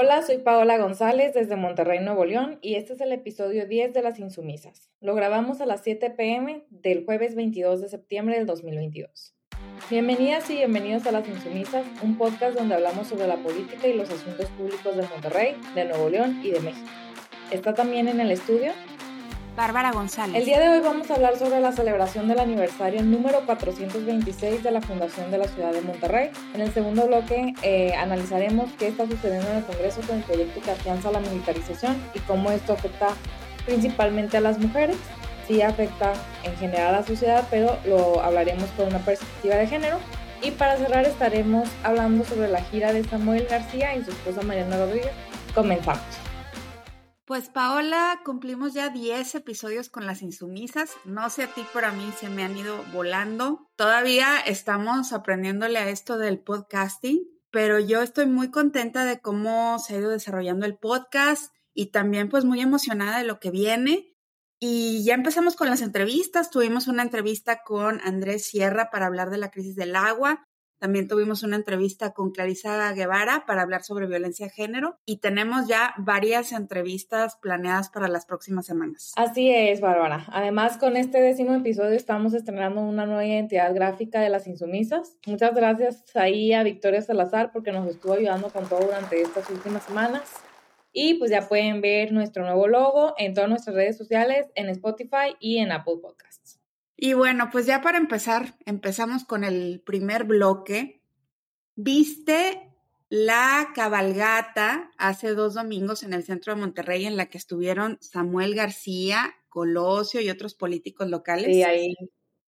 Hola, soy Paola González desde Monterrey, Nuevo León, y este es el episodio 10 de Las Insumisas. Lo grabamos a las 7 pm del jueves 22 de septiembre del 2022. Bienvenidas y bienvenidos a Las Insumisas, un podcast donde hablamos sobre la política y los asuntos públicos de Monterrey, de Nuevo León y de México. Está también en el estudio Bárbara González. El día de hoy vamos a hablar sobre la celebración del aniversario número 426 de la Fundación de la Ciudad de Monterrey. En el segundo bloque eh, analizaremos qué está sucediendo en el Congreso con el proyecto que afianza la militarización y cómo esto afecta principalmente a las mujeres. Sí afecta en general a la sociedad, pero lo hablaremos con una perspectiva de género. Y para cerrar estaremos hablando sobre la gira de Samuel García y su esposa Mariana Rodríguez. Comenzamos. Pues Paola, cumplimos ya 10 episodios con las insumisas. No sé a ti, pero a mí se me han ido volando. Todavía estamos aprendiéndole a esto del podcasting, pero yo estoy muy contenta de cómo se ha ido desarrollando el podcast y también pues muy emocionada de lo que viene. Y ya empezamos con las entrevistas. Tuvimos una entrevista con Andrés Sierra para hablar de la crisis del agua. También tuvimos una entrevista con Clarisa Guevara para hablar sobre violencia de género y tenemos ya varias entrevistas planeadas para las próximas semanas. Así es, Bárbara. Además, con este décimo episodio estamos estrenando una nueva identidad gráfica de las insumisas. Muchas gracias ahí a Victoria Salazar porque nos estuvo ayudando con todo durante estas últimas semanas. Y pues ya pueden ver nuestro nuevo logo en todas nuestras redes sociales, en Spotify y en Apple Podcasts. Y bueno, pues ya para empezar, empezamos con el primer bloque. ¿Viste la cabalgata hace dos domingos en el centro de Monterrey en la que estuvieron Samuel García, Colosio y otros políticos locales? Sí, ahí.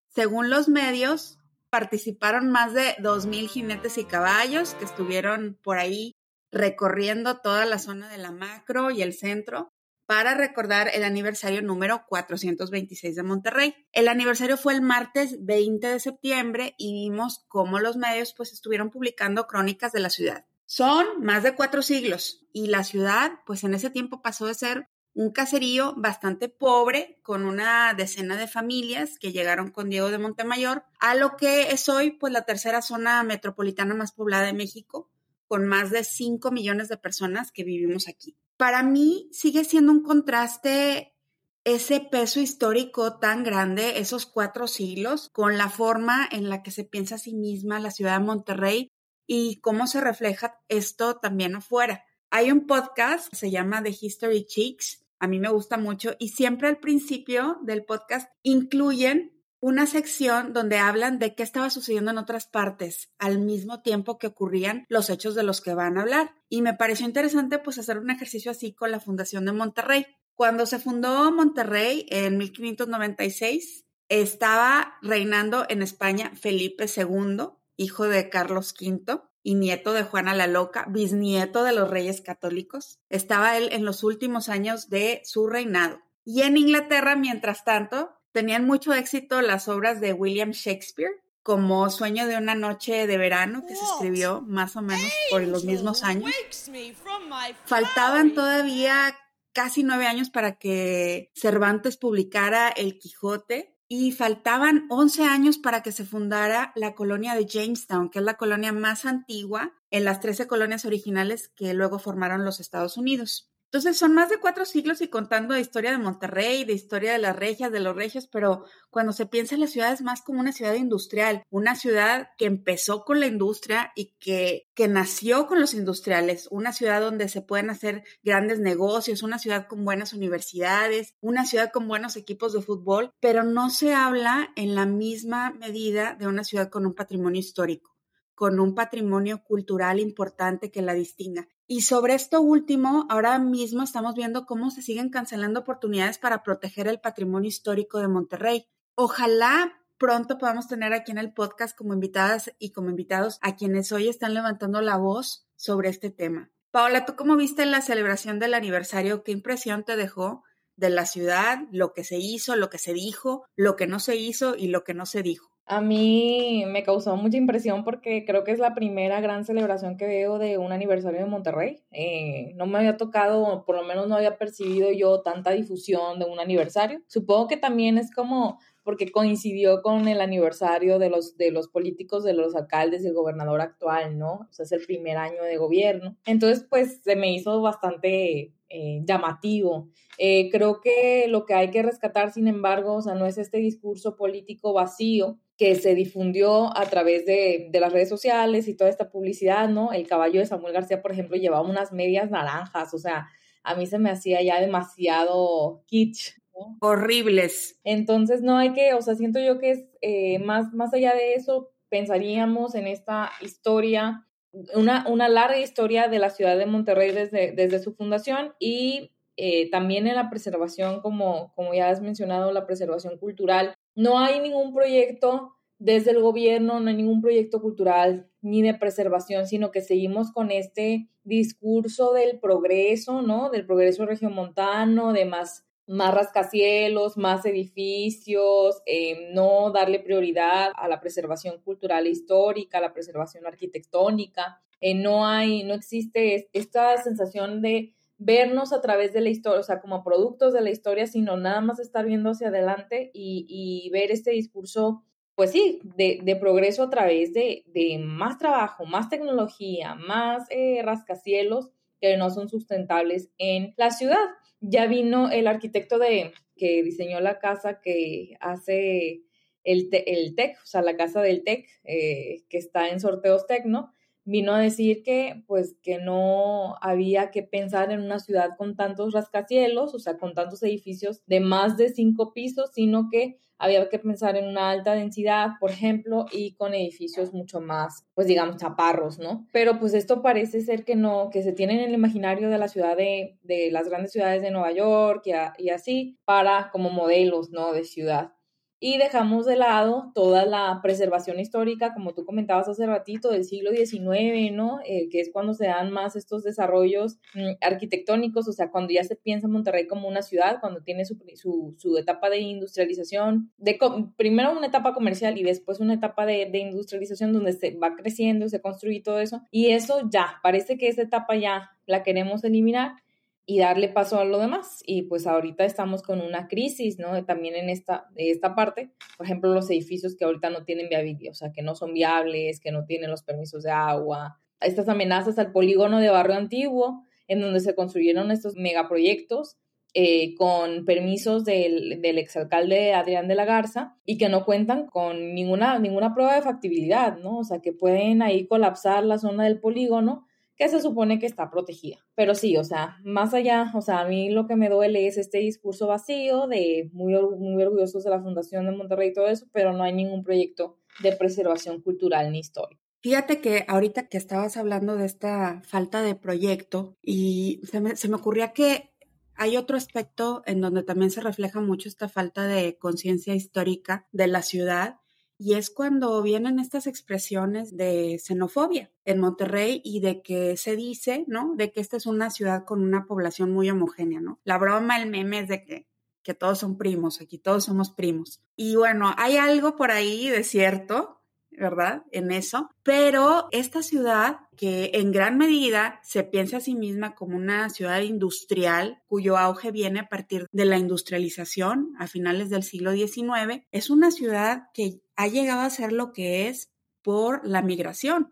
Según los medios, participaron más de dos mil jinetes y caballos que estuvieron por ahí recorriendo toda la zona de la macro y el centro para recordar el aniversario número 426 de Monterrey. El aniversario fue el martes 20 de septiembre y vimos cómo los medios pues estuvieron publicando crónicas de la ciudad. Son más de cuatro siglos y la ciudad pues en ese tiempo pasó de ser un caserío bastante pobre con una decena de familias que llegaron con Diego de Montemayor a lo que es hoy pues la tercera zona metropolitana más poblada de México con más de 5 millones de personas que vivimos aquí para mí sigue siendo un contraste ese peso histórico tan grande, esos cuatro siglos, con la forma en la que se piensa a sí misma la ciudad de Monterrey y cómo se refleja esto también afuera. Hay un podcast, se llama The History Chicks, a mí me gusta mucho y siempre al principio del podcast incluyen una sección donde hablan de qué estaba sucediendo en otras partes al mismo tiempo que ocurrían los hechos de los que van a hablar. Y me pareció interesante pues hacer un ejercicio así con la Fundación de Monterrey. Cuando se fundó Monterrey en 1596, estaba reinando en España Felipe II, hijo de Carlos V y nieto de Juana la Loca, bisnieto de los reyes católicos. Estaba él en los últimos años de su reinado. Y en Inglaterra, mientras tanto, Tenían mucho éxito las obras de William Shakespeare, como Sueño de una noche de verano, que se escribió más o menos por los mismos años. Faltaban todavía casi nueve años para que Cervantes publicara El Quijote y faltaban once años para que se fundara la colonia de Jamestown, que es la colonia más antigua en las trece colonias originales que luego formaron los Estados Unidos. Entonces son más de cuatro siglos y contando de historia de Monterrey, de historia de las regias, de los regios, pero cuando se piensa en la ciudad es más como una ciudad industrial, una ciudad que empezó con la industria y que, que nació con los industriales, una ciudad donde se pueden hacer grandes negocios, una ciudad con buenas universidades, una ciudad con buenos equipos de fútbol, pero no se habla en la misma medida de una ciudad con un patrimonio histórico con un patrimonio cultural importante que la distinga. Y sobre esto último, ahora mismo estamos viendo cómo se siguen cancelando oportunidades para proteger el patrimonio histórico de Monterrey. Ojalá pronto podamos tener aquí en el podcast como invitadas y como invitados a quienes hoy están levantando la voz sobre este tema. Paola, ¿tú cómo viste la celebración del aniversario? ¿Qué impresión te dejó de la ciudad, lo que se hizo, lo que se dijo, lo que no se hizo y lo que no se dijo? A mí me causó mucha impresión porque creo que es la primera gran celebración que veo de un aniversario de Monterrey. Eh, no me había tocado, por lo menos no había percibido yo tanta difusión de un aniversario. Supongo que también es como porque coincidió con el aniversario de los, de los políticos, de los alcaldes y el gobernador actual, ¿no? O sea, es el primer año de gobierno. Entonces, pues se me hizo bastante eh, llamativo. Eh, creo que lo que hay que rescatar, sin embargo, o sea, no es este discurso político vacío que se difundió a través de, de, las redes sociales y toda esta publicidad, ¿no? El caballo de Samuel García, por ejemplo, llevaba unas medias naranjas, o sea, a mí se me hacía ya demasiado kitsch. Horribles. Entonces, no hay que, o sea, siento yo que es eh, más, más allá de eso, pensaríamos en esta historia, una, una larga historia de la ciudad de Monterrey desde, desde su fundación y eh, también en la preservación, como, como ya has mencionado, la preservación cultural. No hay ningún proyecto desde el gobierno, no hay ningún proyecto cultural ni de preservación, sino que seguimos con este discurso del progreso, ¿no? Del progreso regiomontano, de más, más rascacielos, más edificios, eh, no darle prioridad a la preservación cultural e histórica, a la preservación arquitectónica. Eh, no hay, no existe esta sensación de vernos a través de la historia, o sea, como productos de la historia, sino nada más estar viendo hacia adelante y, y ver este discurso pues sí, de, progreso a través de, más trabajo, más tecnología, más eh, rascacielos que no son sustentables en la ciudad. Ya vino el arquitecto de, que diseñó la casa que hace el, el TEC, o sea, la casa del TEC, eh, que está en sorteos Tecno, vino a decir que pues que no había que pensar en una ciudad con tantos rascacielos, o sea, con tantos edificios de más de cinco pisos, sino que había que pensar en una alta densidad, por ejemplo, y con edificios mucho más, pues digamos, chaparros, ¿no? Pero pues esto parece ser que no, que se tiene en el imaginario de la ciudad de, de las grandes ciudades de Nueva York y así para como modelos, ¿no? De ciudad y dejamos de lado toda la preservación histórica, como tú comentabas hace ratito, del siglo XIX, ¿no? Eh, que es cuando se dan más estos desarrollos mm, arquitectónicos, o sea, cuando ya se piensa Monterrey como una ciudad, cuando tiene su, su, su etapa de industrialización, de primero una etapa comercial y después una etapa de, de, industrialización donde se va creciendo, se construye todo eso, y eso ya, parece que esa etapa ya la queremos eliminar y darle paso a lo demás. Y pues ahorita estamos con una crisis, ¿no? También en esta, esta parte, por ejemplo, los edificios que ahorita no tienen viabilidad, o sea, que no son viables, que no tienen los permisos de agua, estas amenazas al polígono de Barrio Antiguo, en donde se construyeron estos megaproyectos eh, con permisos del, del, exalcalde Adrián de la Garza y que no cuentan con ninguna, ninguna prueba de factibilidad, ¿no? O sea, que pueden ahí colapsar la zona del polígono que se supone que está protegida. Pero sí, o sea, más allá, o sea, a mí lo que me duele es este discurso vacío de muy, muy orgullosos de la Fundación de Monterrey y todo eso, pero no hay ningún proyecto de preservación cultural ni histórica. Fíjate que ahorita que estabas hablando de esta falta de proyecto y se me, se me ocurría que hay otro aspecto en donde también se refleja mucho esta falta de conciencia histórica de la ciudad y es cuando vienen estas expresiones de xenofobia en Monterrey y de que se dice, ¿no? De que esta es una ciudad con una población muy homogénea, ¿no? La broma, el meme es de que, que todos son primos, aquí todos somos primos. Y bueno, hay algo por ahí de cierto, ¿verdad? En eso. Pero esta ciudad, que en gran medida se piensa a sí misma como una ciudad industrial, cuyo auge viene a partir de la industrialización a finales del siglo XIX, es una ciudad que ha llegado a ser lo que es por la migración,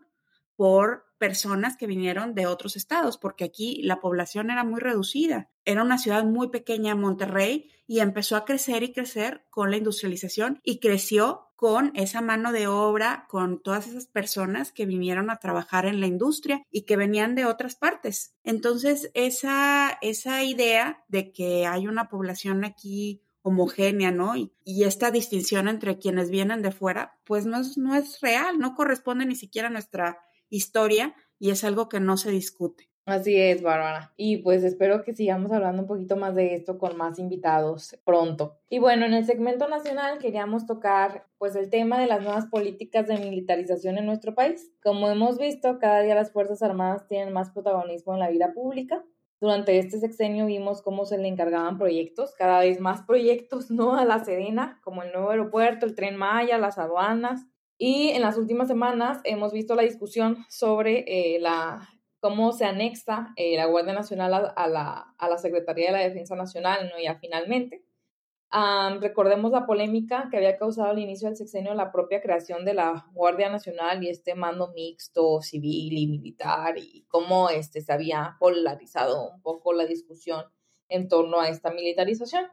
por personas que vinieron de otros estados, porque aquí la población era muy reducida. Era una ciudad muy pequeña, Monterrey, y empezó a crecer y crecer con la industrialización y creció con esa mano de obra, con todas esas personas que vinieron a trabajar en la industria y que venían de otras partes. Entonces, esa, esa idea de que hay una población aquí homogénea, ¿no? Y, y, esta distinción entre quienes vienen de fuera, pues no es, no es real, no corresponde ni siquiera a nuestra historia y es algo que no se discute. Así es, Bárbara. Y pues espero que sigamos hablando un poquito más de esto con más invitados pronto. Y bueno, en el segmento nacional queríamos tocar pues el tema de las nuevas políticas de militarización en nuestro país. Como hemos visto, cada día las Fuerzas Armadas tienen más protagonismo en la vida pública. Durante este sexenio vimos cómo se le encargaban proyectos, cada vez más proyectos, ¿no? A la Sedena, como el nuevo aeropuerto, el tren Maya, las aduanas, y en las últimas semanas hemos visto la discusión sobre eh, la, cómo se anexa eh, la Guardia Nacional a, la, a, la, Secretaría de la Defensa Nacional, ¿no? Ya finalmente. recordemos la polémica que había causado al inicio del sexenio la propia creación de la Guardia Nacional y este mando mixto civil y militar y cómo este, se había polarizado un poco la discusión en torno a esta militarización.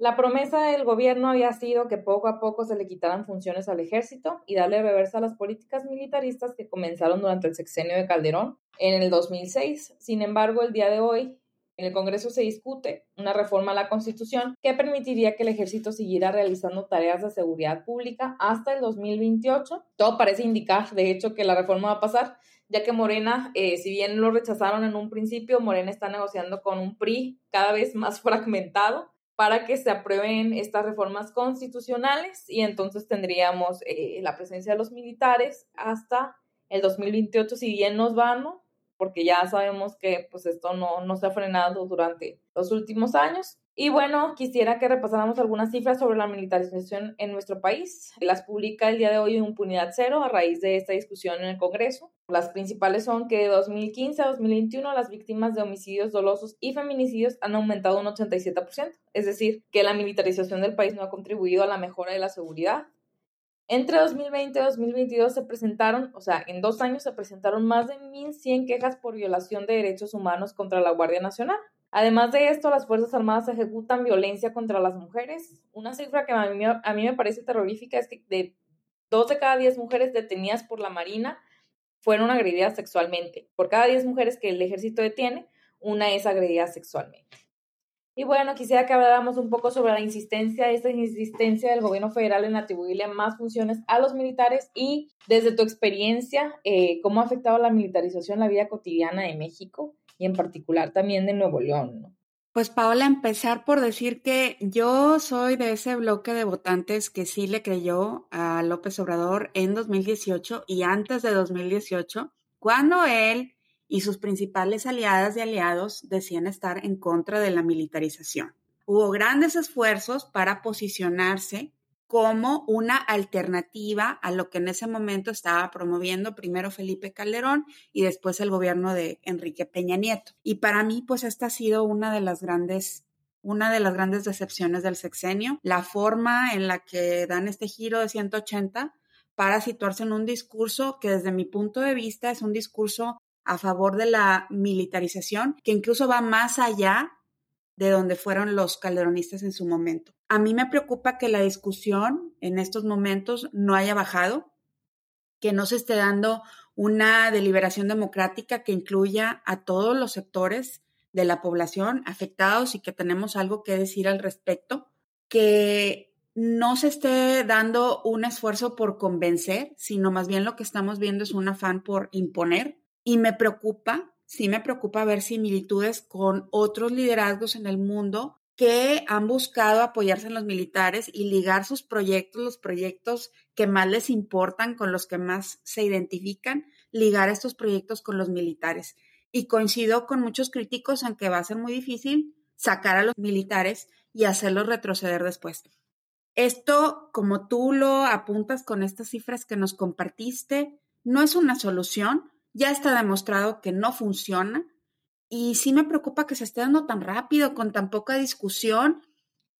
La promesa del gobierno había sido que poco a poco se le quitaran funciones al ejército y darle reversa a las políticas militaristas que comenzaron durante el sexenio de Calderón en el 2006. Sin embargo, el día de hoy en el Congreso se discute una reforma a la Constitución que permitiría que el ejército siguiera realizando tareas de seguridad pública hasta el 2028. Todo parece indicar, de hecho, que la reforma va a pasar, ya que Morena, eh, si bien lo rechazaron en un principio, Morena está negociando con un PRI cada vez más fragmentado para que se aprueben estas reformas constitucionales y entonces tendríamos eh, la presencia de los militares hasta el 2028, si bien nos van. Porque ya sabemos que pues esto no, no se ha frenado durante los últimos años. Y bueno, quisiera que repasáramos algunas cifras sobre la militarización en nuestro país. Las publica el día de hoy Impunidad Cero a raíz de esta discusión en el Congreso. Las principales son que de 2015 a 2021 las víctimas de homicidios dolosos y feminicidios han aumentado un 87%. Es decir, que la militarización del país no ha contribuido a la mejora de la seguridad. Entre 2020 y 2022 se presentaron, o sea, en dos años se presentaron más de 1.100 quejas por violación de derechos humanos contra la Guardia Nacional. Además de esto, las Fuerzas Armadas ejecutan violencia contra las mujeres. Una cifra que a mí, a mí me parece terrorífica es que de dos de cada diez mujeres detenidas por la Marina fueron agredidas sexualmente. Por cada diez mujeres que el ejército detiene, una es agredida sexualmente. Y bueno, quisiera que habláramos un poco sobre la insistencia, esta insistencia del gobierno federal en atribuirle más funciones a los militares y desde tu experiencia, eh, cómo ha afectado la militarización la vida cotidiana de México y en particular también de Nuevo León. Pues Paola, empezar por decir que yo soy de ese bloque de votantes que sí le creyó a López Obrador en 2018 y antes de 2018, cuando él y sus principales aliadas y aliados decían estar en contra de la militarización. Hubo grandes esfuerzos para posicionarse como una alternativa a lo que en ese momento estaba promoviendo primero Felipe Calderón y después el gobierno de Enrique Peña Nieto. Y para mí, pues esta ha sido una de las grandes una de las grandes decepciones del sexenio, la forma en la que dan este giro de 180 para situarse en un discurso que desde mi punto de vista es un discurso a favor de la militarización, que incluso va más allá de donde fueron los calderonistas en su momento. A mí me preocupa que la discusión en estos momentos no haya bajado, que no se esté dando una deliberación democrática que incluya a todos los sectores de la población afectados y que tenemos algo que decir al respecto, que no se esté dando un esfuerzo por convencer, sino más bien lo que estamos viendo es un afán por imponer y me preocupa, sí me preocupa ver similitudes con otros liderazgos en el mundo que han buscado apoyarse en los militares y ligar sus proyectos, los proyectos que más les importan, con los que más se identifican, ligar estos proyectos con los militares. Y coincido con muchos críticos en que va a ser muy difícil sacar a los militares y hacerlos retroceder después. Esto, como tú lo apuntas con estas cifras que nos compartiste, no es una solución, ya está demostrado que no funciona y sí me preocupa que se esté dando tan rápido, con tan poca discusión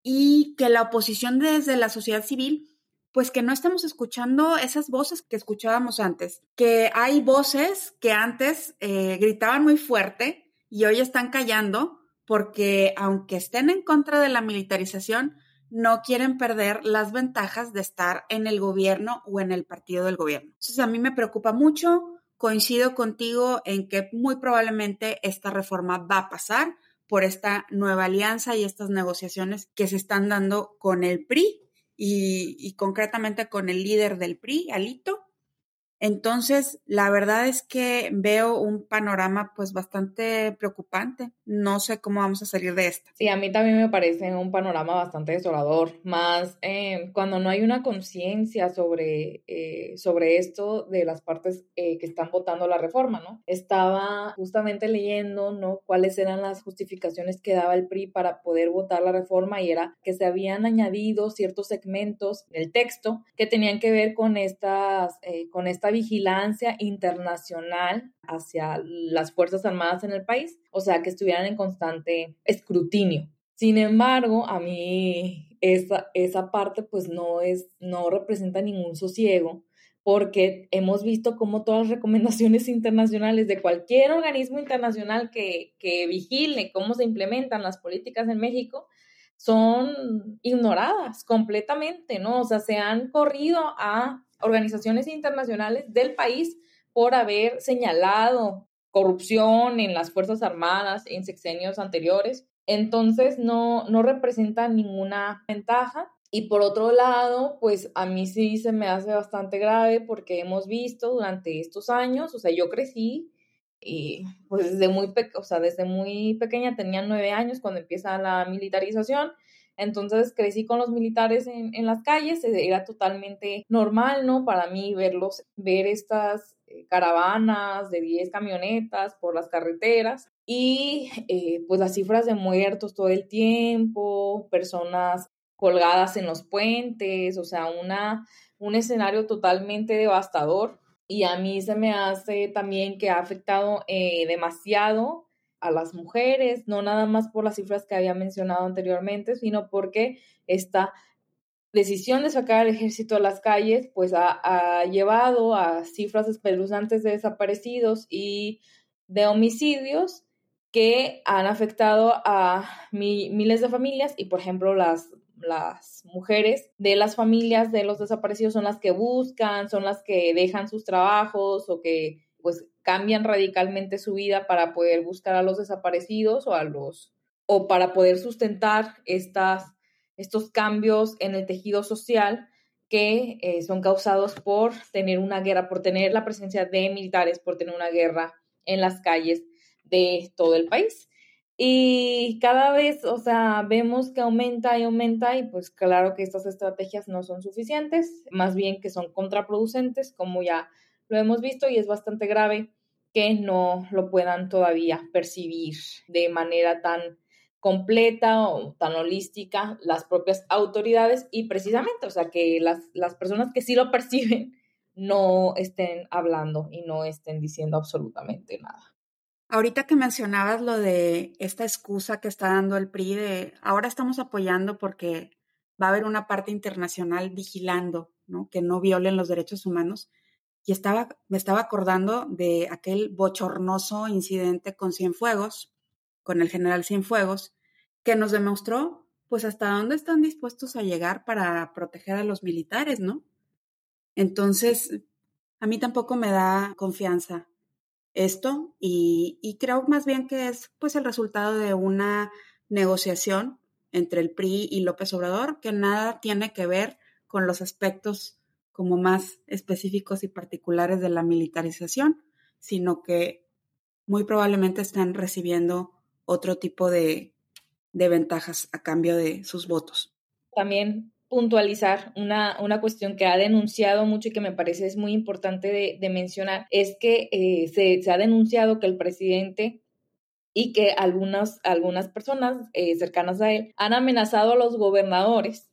y que la oposición desde la sociedad civil, pues que no estamos escuchando esas voces que escuchábamos antes, que hay voces que antes eh, gritaban muy fuerte y hoy están callando porque aunque estén en contra de la militarización, no quieren perder las ventajas de estar en el gobierno o en el partido del gobierno. Entonces a mí me preocupa mucho, coincido contigo en que muy probablemente esta reforma va a pasar por esta nueva alianza y estas negociaciones que se están dando con el PRI y, y concretamente con el líder del PRI, Alito, entonces, la verdad es que veo un panorama pues bastante preocupante. No sé cómo vamos a salir de esto. Sí, a mí también me parece un panorama bastante desolador, más eh, cuando no hay una conciencia sobre, eh, sobre esto de las partes eh, que están votando la reforma, ¿no? Estaba justamente leyendo, ¿no? Cuáles eran las justificaciones que daba el PRI para poder votar la reforma y era que se habían añadido ciertos segmentos en el texto que tenían que ver con estas, con esta vigilancia internacional hacia las Fuerzas Armadas en el país, o sea, que estuvieran en constante escrutinio. Sin embargo, a mí esa, esa parte pues no es, no representa ningún sosiego, porque hemos visto cómo todas las recomendaciones internacionales de cualquier organismo internacional que, que vigile cómo se implementan las políticas en México son ignoradas completamente, ¿no? O sea, se han corrido a organizaciones internacionales del país por haber señalado corrupción en las Fuerzas Armadas en sexenios anteriores. Entonces, no, no representa ninguna ventaja. Y por otro lado, pues a mí sí se me hace bastante grave porque hemos visto durante estos años, o sea, yo crecí y pues desde muy, o sea, desde muy pequeña, tenía nueve años cuando empieza la militarización, entonces crecí con los militares en, en las calles, era totalmente normal, ¿no? Para mí verlos, ver estas eh, caravanas de 10 camionetas por las carreteras y eh, pues las cifras de muertos todo el tiempo, personas colgadas en los puentes, o sea, una, un escenario totalmente devastador. Y a mí se me hace también que ha afectado eh, demasiado a las mujeres, no nada más por las cifras que había mencionado anteriormente, sino porque esta decisión de sacar al ejército a las calles, pues ha, llevado a cifras espeluznantes de desaparecidos y de homicidios que han afectado a miles de familias y, por ejemplo, las, las mujeres de las familias de los desaparecidos son las que buscan, son las que dejan sus trabajos o que pues cambian radicalmente su vida para poder buscar a los desaparecidos o a los o para poder sustentar estas estos cambios en el tejido social que eh, son causados por tener una guerra, por tener la presencia de militares, por tener una guerra en las calles de todo el país. Y cada vez, o sea, vemos que aumenta y aumenta y pues claro que estas estrategias no son suficientes, más bien que son contraproducentes, como ya lo hemos visto y es bastante grave que no lo puedan todavía percibir de manera tan completa o tan holística las propias autoridades y precisamente, o sea, que las, las personas que sí lo perciben no estén hablando y no estén diciendo absolutamente nada. Ahorita que mencionabas lo de esta excusa que está dando el PRI de ahora estamos apoyando porque va a haber una parte internacional vigilando, ¿no? Que no violen los derechos humanos. Y estaba, me estaba acordando de aquel bochornoso incidente con Cienfuegos, con el general Cienfuegos, que nos demostró pues hasta dónde están dispuestos a llegar para proteger a los militares, ¿no? Entonces, a mí tampoco me da confianza esto y, y, creo más bien que es pues el resultado de una negociación entre el PRI y López Obrador que nada tiene que ver con los aspectos como más específicos y particulares de la militarización, sino que muy probablemente están recibiendo otro tipo de, de ventajas a cambio de sus votos. También puntualizar una, una cuestión que ha denunciado mucho y que me parece es muy importante de, mencionar, es que eh, se, se, ha denunciado que el presidente y que algunas, algunas personas eh, cercanas a él han amenazado a los gobernadores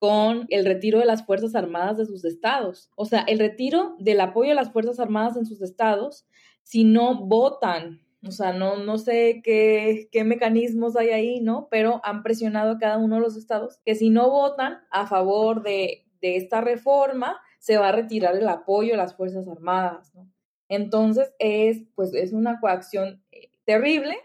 con el retiro de las Fuerzas Armadas de sus estados. O sea, el retiro del apoyo a las Fuerzas Armadas en sus estados si no votan o sea, no, no sé qué, qué mecanismos hay ahí, ¿no? Pero han presionado a cada uno de los estados que si no votan a favor de, de esta reforma, se va a retirar el apoyo a las Fuerzas Armadas, ¿no? Entonces, es, pues, es una coacción eh, terrible.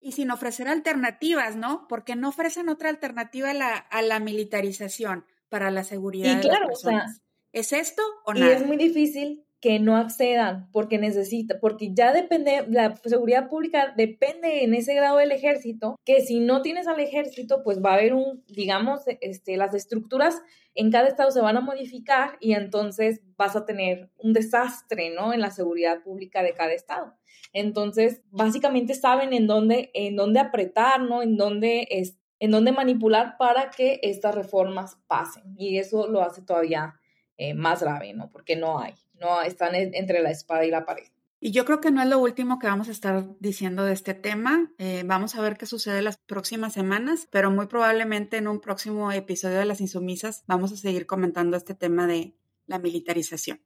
Y sin ofrecer alternativas, ¿no? Porque no ofrecen otra alternativa a la, a la militarización para la seguridad de las personas. O sea, ¿Es esto o nada? Y es muy difícil que no accedan porque necesita, porque ya depende, la seguridad pública depende en ese grado del ejército, que si no tienes al ejército, pues va a haber un, digamos, este, las estructuras en cada estado se van a modificar y entonces vas a tener un desastre, ¿no? En la seguridad pública de cada estado. Entonces, básicamente saben en dónde, en dónde apretar, ¿no? En dónde es, en dónde manipular para que estas reformas pasen. Y eso lo hace todavía eh, más grave, ¿no? Porque no hay no están entre la espada y la pared. Y yo creo que no es lo último que vamos a estar diciendo de este tema. Eh, vamos a ver qué sucede las próximas semanas, pero muy probablemente en un próximo episodio de Las Insumisas vamos a seguir comentando este tema de la militarización.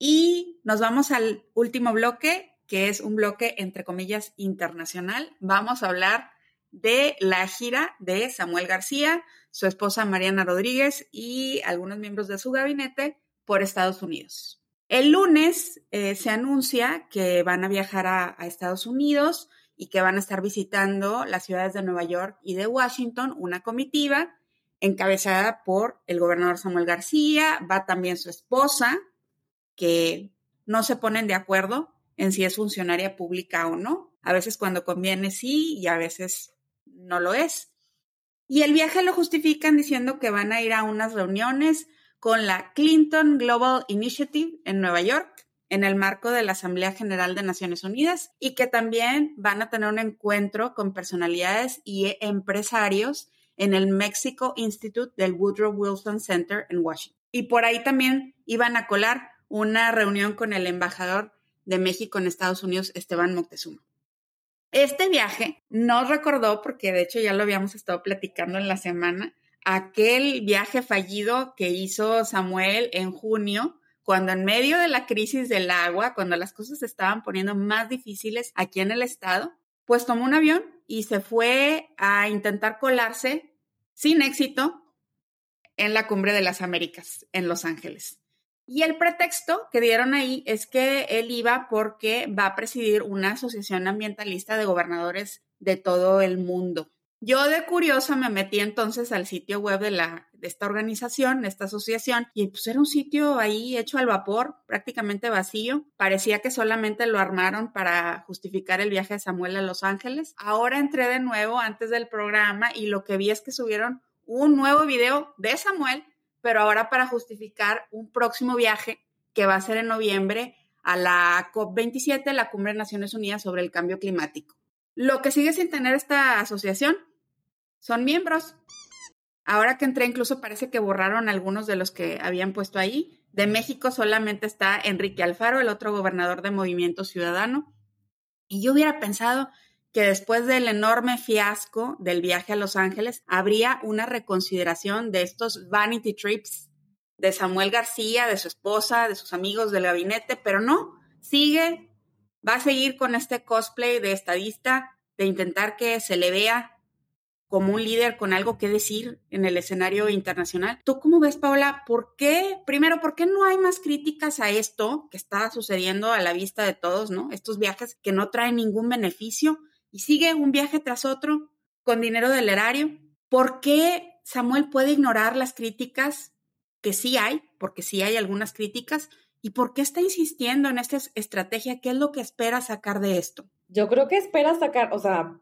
Y nos vamos al último bloque, que es un bloque entre comillas internacional. Vamos a hablar de la gira de Samuel García, su esposa Mariana Rodríguez y algunos miembros de su gabinete por Estados Unidos. El lunes eh, se anuncia que van a viajar a, a Estados Unidos y que van a estar visitando las ciudades de Nueva York y de Washington, una comitiva encabezada por el gobernador Samuel García, va también su esposa, que no se ponen de acuerdo en si es funcionaria pública o no. A veces cuando conviene sí y a veces no lo es. Y el viaje lo justifican diciendo que van a ir a unas reuniones con la Clinton Global Initiative en Nueva York en el marco de la Asamblea General de Naciones Unidas y que también van a tener un encuentro con personalidades y empresarios en el Mexico Institute del Woodrow Wilson Center en Washington. Y por ahí también iban a colar una reunión con el embajador de México en Estados Unidos, Esteban Moctezuma. Este viaje nos recordó, porque de hecho ya lo habíamos estado platicando en la semana, aquel viaje fallido que hizo Samuel en junio, cuando en medio de la crisis del agua, cuando las cosas se estaban poniendo más difíciles aquí en el estado, pues tomó un avión y se fue a intentar colarse sin éxito en la cumbre de las Américas en Los Ángeles. Y el pretexto que dieron ahí es que él iba porque va a presidir una asociación ambientalista de gobernadores de todo el mundo. Yo de curiosa me metí entonces al sitio web de, esta organización, de esta asociación, y pues era un sitio ahí hecho al vapor, prácticamente vacío. Parecía que solamente lo armaron para justificar el viaje de Samuel a Los Ángeles. Ahora entré de nuevo antes del programa y lo que vi es que subieron un nuevo video de Samuel pero ahora para justificar un próximo viaje que va a ser en noviembre a la COP27, la Cumbre de Naciones Unidas sobre el Cambio Climático. Lo que sigue sin tener esta asociación son miembros. Ahora que entré, incluso parece que borraron algunos de los que habían puesto ahí. De México solamente está Enrique Alfaro, el otro gobernador de Movimiento Ciudadano. Y yo hubiera pensado que después del enorme fiasco del viaje a Los Ángeles, habría una reconsideración de estos vanity trips de Samuel García, de su esposa, de sus amigos del gabinete, pero no, sigue, va a seguir con este cosplay de estadista, de intentar que se le vea como un líder con algo que decir en el escenario internacional. ¿Tú cómo ves, Paula? ¿Por qué, primero, por qué no hay más críticas a esto que está sucediendo a la vista de todos, ¿no? Estos viajes que no traen ningún beneficio y sigue un viaje tras otro con dinero del erario. ¿Por qué Samuel puede ignorar las críticas que sí hay, porque sí hay algunas críticas, y por qué está insistiendo en esta estrategia? ¿Qué es lo que espera sacar de esto? Yo creo que espera sacar, o sea,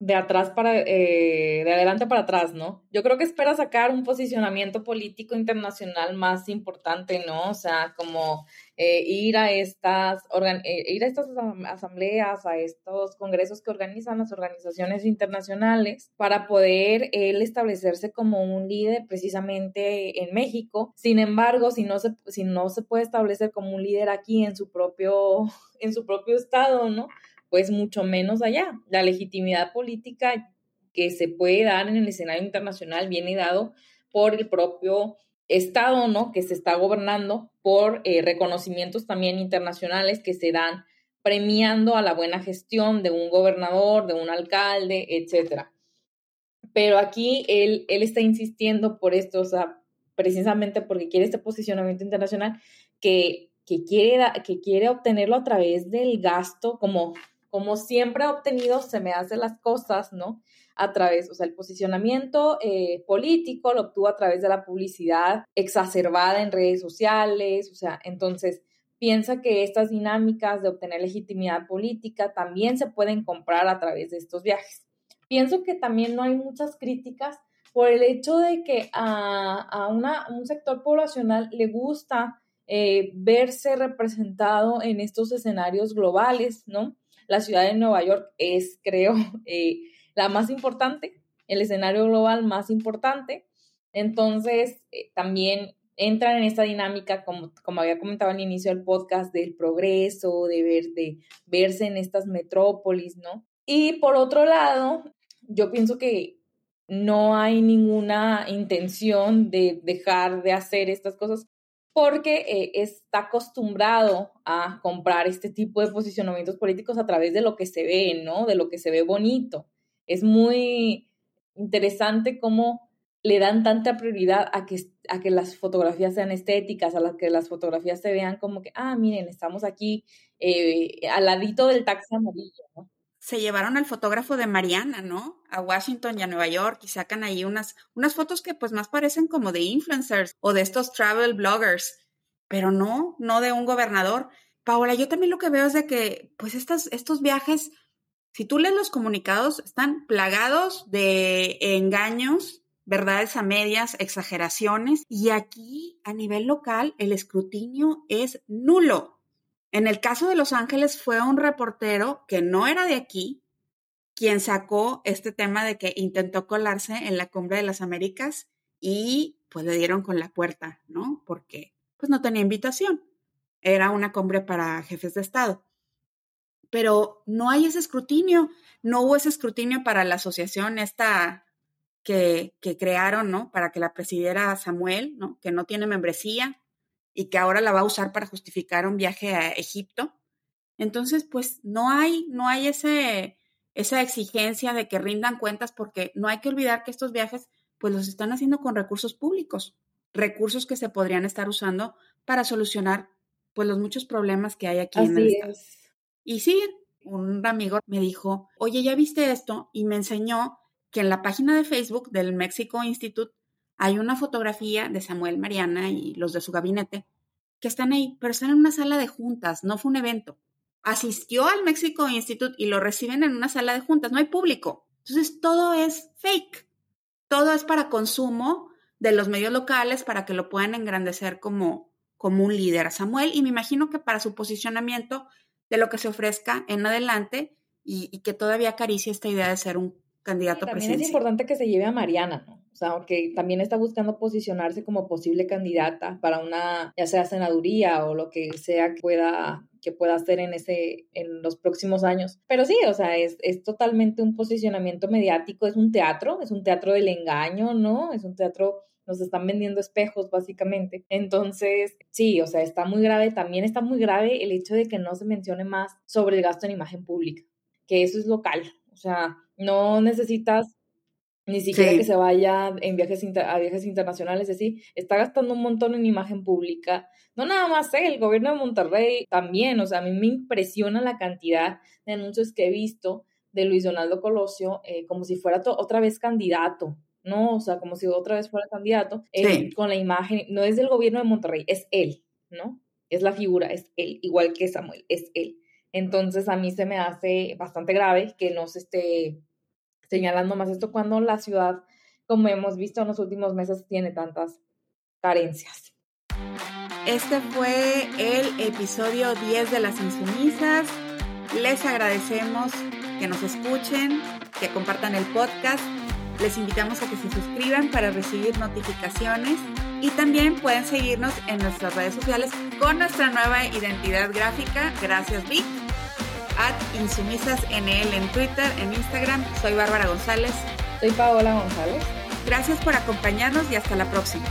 de atrás para, eh, de adelante para atrás, ¿no? Yo creo que espera sacar un posicionamiento político internacional más importante, ¿no? O sea, como eh, ir a estas, eh, ir a estas asambleas, a estos congresos que organizan las organizaciones internacionales para poder él establecerse como un líder precisamente en México. Sin embargo, si no se, si no se puede establecer como un líder aquí en su propio, en su propio estado, ¿no? Pues mucho menos allá. La legitimidad política que se puede dar en el escenario internacional viene dado por el propio Estado, ¿no? Que se está gobernando por eh, reconocimientos también internacionales que se dan premiando a la buena gestión de un gobernador, de un alcalde, etcétera. Pero aquí él, él está insistiendo por esto, o sea, precisamente porque quiere este posicionamiento internacional que, que, quiere, que quiere obtenerlo a través del gasto, como como siempre ha obtenido, se me hace las cosas, ¿no? A través, o sea, el posicionamiento eh, político lo obtuvo a través de la publicidad exacerbada en redes sociales, o sea, entonces piensa que estas dinámicas de obtener legitimidad política también se pueden comprar a través de estos viajes. Pienso que también no hay muchas críticas por el hecho de que a, una, un sector poblacional le gusta eh, verse representado en estos escenarios globales, ¿no? La ciudad de Nueva York es, creo, eh, la más importante, el escenario global más importante. Entonces, eh, también entran en esta dinámica, como, como había comentado al inicio del podcast, del progreso, de, ver, de verse en estas metrópolis, ¿no? Y por otro lado, yo pienso que no hay ninguna intención de dejar de hacer estas cosas porque eh, está acostumbrado a comprar este tipo de posicionamientos políticos a través de lo que se ve, ¿no? De lo que se ve bonito. es muy interesante cómo le dan tanta prioridad a que, a que las fotografías sean estéticas, a que las fotografías se vean como que, ah, miren, estamos aquí eh, al ladito del taxi amarillo, ¿no? Se llevaron al fotógrafo de Mariana, ¿no? A Washington y a Nueva York y sacan ahí unas, unas fotos que pues más parecen como de influencers o de estos travel bloggers, pero no, no de un gobernador. Paola, yo también lo que veo es de que pues estas, estos viajes, si tú lees los comunicados, están plagados de engaños, verdades a medias, exageraciones, y aquí a nivel local el escrutinio es nulo. En el caso de Los Ángeles fue un reportero que no era de aquí quien sacó este tema de que intentó colarse en la cumbre de las Américas y pues le dieron con la puerta, ¿no? Porque pues no tenía invitación. Era una cumbre para jefes de Estado. Pero no hay ese escrutinio, no hubo ese escrutinio para la asociación esta que, crearon, ¿no? Para que la presidiera Samuel, ¿no? Que no tiene membresía y que ahora la va a usar para justificar un viaje a Egipto. Entonces, pues no hay, no hay ese, esa exigencia de que rindan cuentas porque no hay que olvidar que estos viajes, pues los están haciendo con recursos públicos, recursos que se podrían estar usando para solucionar, pues los muchos problemas que hay aquí en el estado. Y sí, un amigo me dijo, oye, ¿ya viste esto? Y me enseñó que en la página de Facebook del Mexico Institute hay una fotografía de Samuel Mariana y los de su gabinete que están ahí, pero están en una sala de juntas, no fue un evento. Asistió al Mexico Institute y lo reciben en una sala de juntas, no hay público. Entonces todo es fake, todo es para consumo de los medios locales para que lo puedan engrandecer como, como un líder Samuel y me imagino que para su posicionamiento de lo que se ofrezca en adelante y, y que todavía acaricie esta idea de ser un candidato También es importante que se lleve a Mariana, ¿no? O sea, que también está buscando posicionarse como posible candidata para una, ya sea senaduría o lo que sea que pueda que pueda hacer en ese en los próximos años. Pero sí, o sea, es, es totalmente un posicionamiento mediático, es un teatro, es un teatro del engaño, ¿no? Es un teatro nos están vendiendo espejos básicamente. Entonces, sí, o sea, está muy grave, también está muy grave el hecho de que no se mencione más sobre el gasto en imagen pública, que eso es local, o sea, no necesitas ni siquiera que se vaya en viajes a viajes internacionales, es decir, está gastando un montón en imagen pública. No nada más él, el gobierno de Monterrey también, o sea, a mí me impresiona la cantidad de anuncios que he visto de Luis Donaldo Colosio eh, como si fuera otra vez candidato, ¿no? O sea, como si otra vez fuera candidato, eh, con la imagen, no es del gobierno de Monterrey, es él, ¿no? Es la figura, es él, igual que Samuel, es él. Entonces a mí se me hace bastante grave que no se esté señalando más esto cuando la ciudad, como hemos visto en los últimos meses, tiene tantas carencias. Este fue el episodio 10 de Las Insumisas. Les agradecemos que nos escuchen, que compartan el podcast. Les invitamos a que se suscriban para recibir notificaciones y también pueden seguirnos en nuestras redes sociales con nuestra nueva identidad gráfica. Gracias, Vic at insumisasnl en Twitter, en Instagram. Soy Bárbara González. Soy Paola González. Gracias por acompañarnos y hasta la próxima.